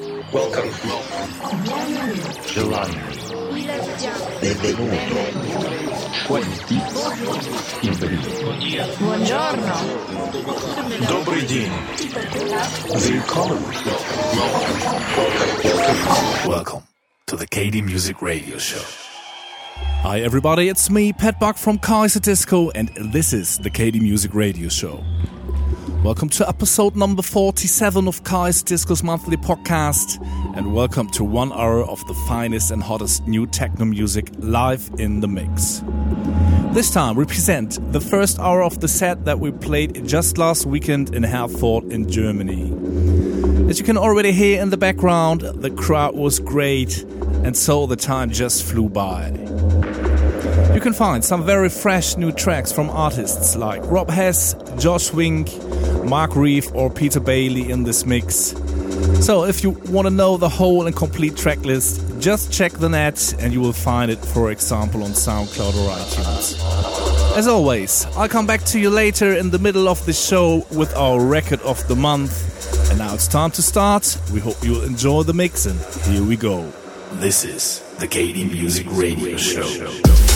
Welcome. Gelato. Benvenuto. Buongiorno. Добрый день. Welcome. Welcome to the KD Music Radio Show. Hi everybody, it's me, Pat Buck from Kaiserdisco, and this is the KD Music Radio Show. Welcome to episode number 47 of Kaiserdisco's monthly podcast, and welcome to one hour of the finest and hottest new techno music live in the mix. This time we present the first hour of the set that we played just last weekend in Herford in Germany. As you can already hear in the background, the crowd was great, and so the time just flew by. You can find some very fresh new tracks from artists like Rob Hes, Josh Wink, Mark Reeve, or Peter Bailey in this mix. So, if you want to know the whole and complete track list, just check the net and you will find it, for example, on SoundCloud or iTunes. As always, I'll come back to you later in the middle of the show with our record of the month. And now it's time to start. We hope you'll enjoy the mix, and here we go. This is the KD Music Radio Show.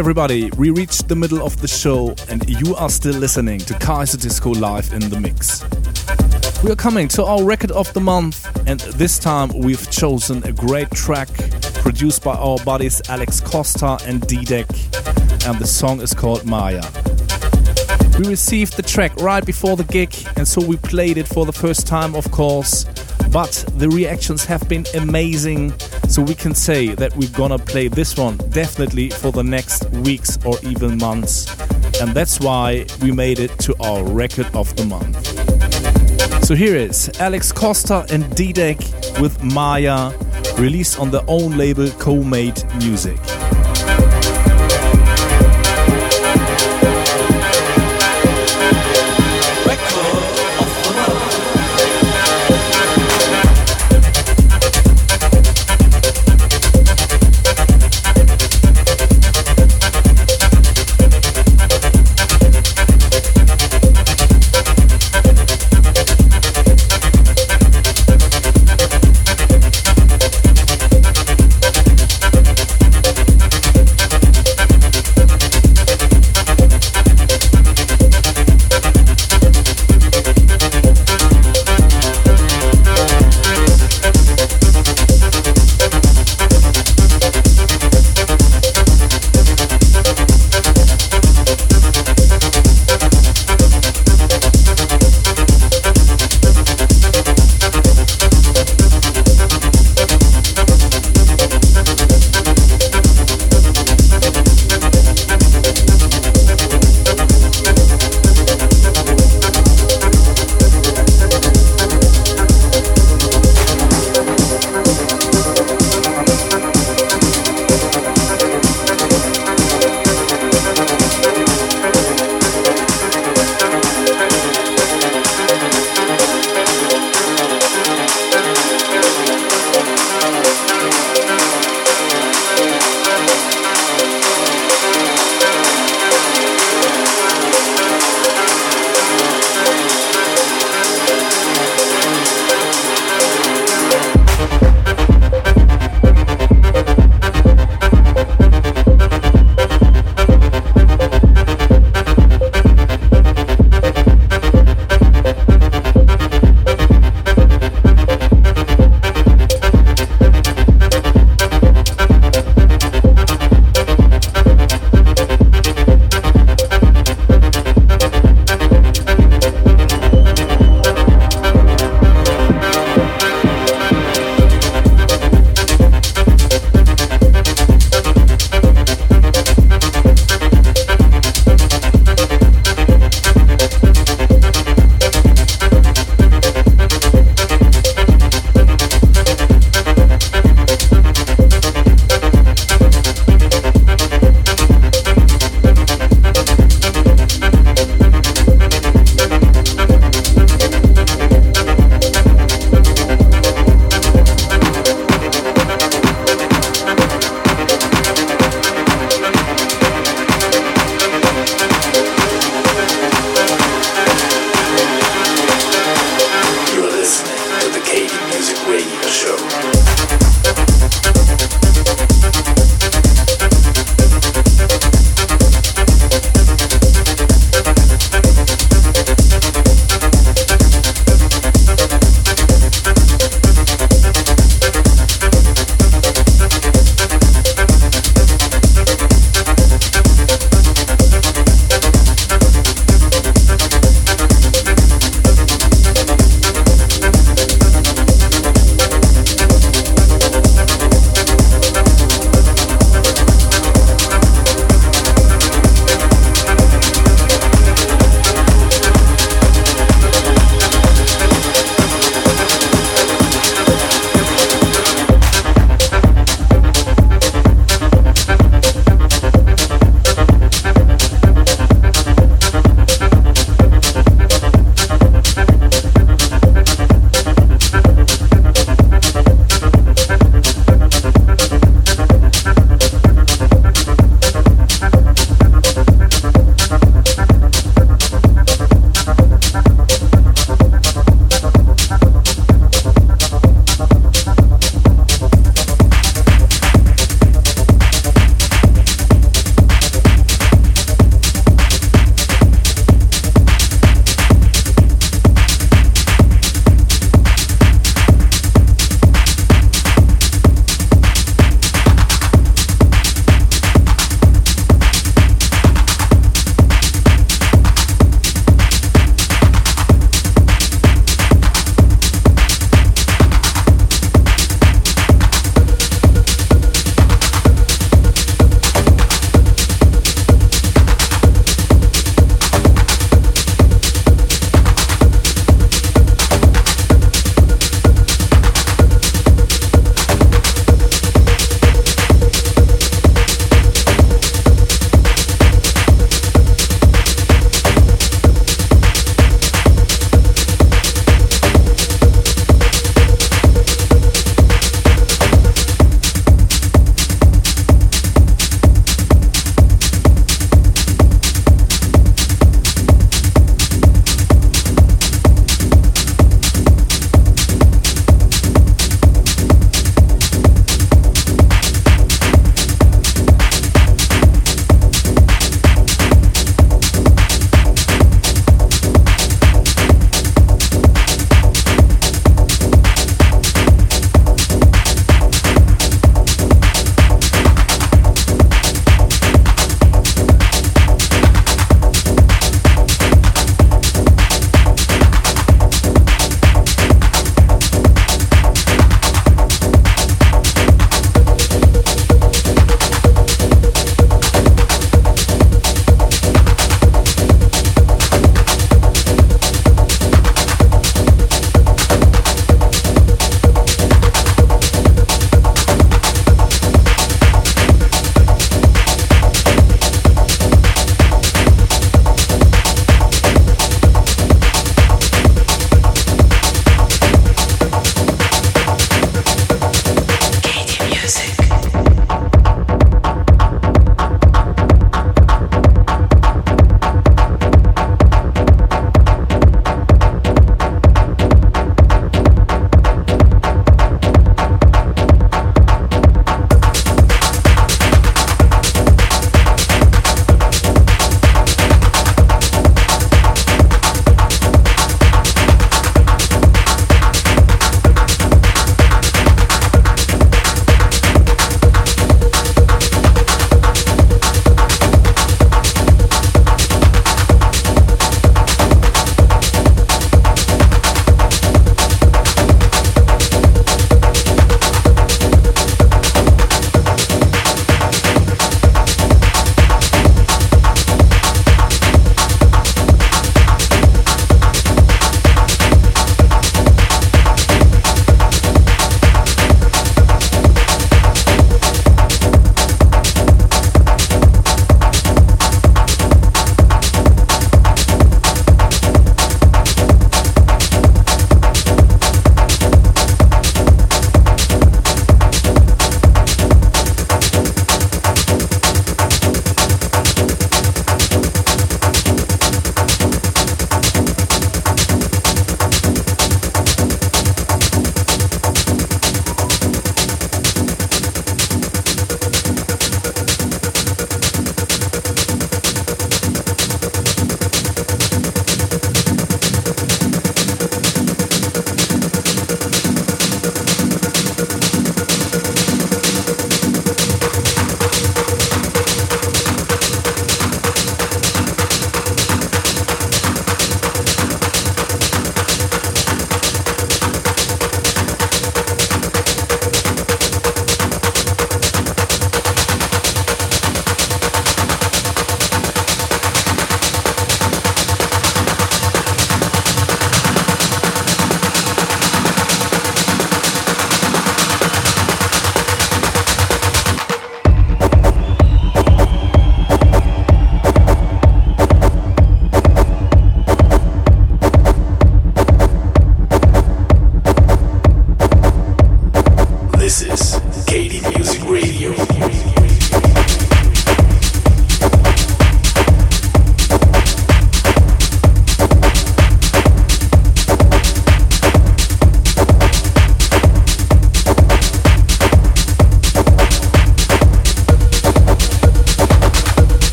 Everybody, we reached the middle of the show and you are still listening to Kaiserdisco live in the mix. We are coming to our record of the month, and this time we've chosen a great track produced by our buddies Alex Costa and D-Deck, and the song is called Maia. We received the track right before the gig, and so we played it for the first time, of course. But the reactions have been amazing, so we can say that we're gonna play this one definitely for the next weeks or even months. And that's why we made it to our record of the month. So here is Alex Costa and D-Deck with Maia, released on their own label Nomade Music.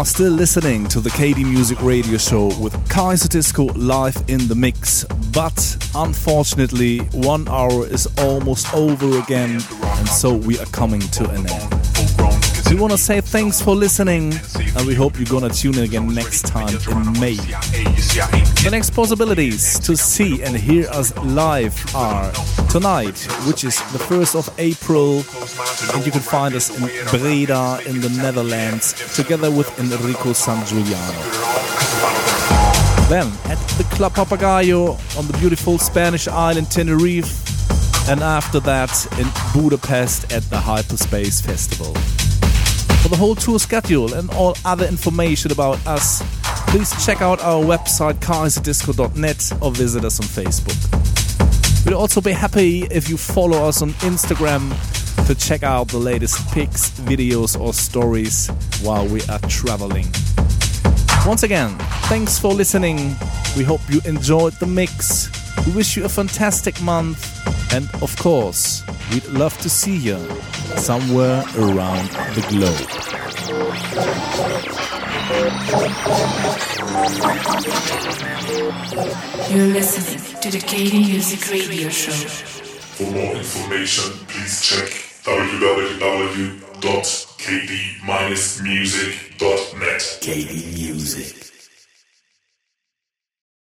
Are still listening to the KD Music Radio Show with Kaiserdisco live in the mix, but unfortunately, one hour is almost over again, and so we are coming to an end. We want to say thanks for listening, and we hope you're gonna tune in again next time in May. The next possibilities to see and hear us live are tonight, which is the 1st of April, and you can find us in Breda in the Netherlands, together with Enrico Sangiuliano. Then at the Club Papagayo on the beautiful Spanish island Tenerife, and after that in Budapest at the Hyperspace Festival. For the whole tour schedule and all other information about us, please check out our website kaiserdisco.net or visit us on Facebook. We'd also be happy if you follow us on Instagram to check out the latest pics, videos, or stories while we are traveling. Once again, thanks for listening. We hope you enjoyed the mix. We wish you a fantastic month, and of course, we'd love to see you somewhere around the globe. You're listening to the KD Music Radio Show. For more information, please check www.kd-music.net. KD Music.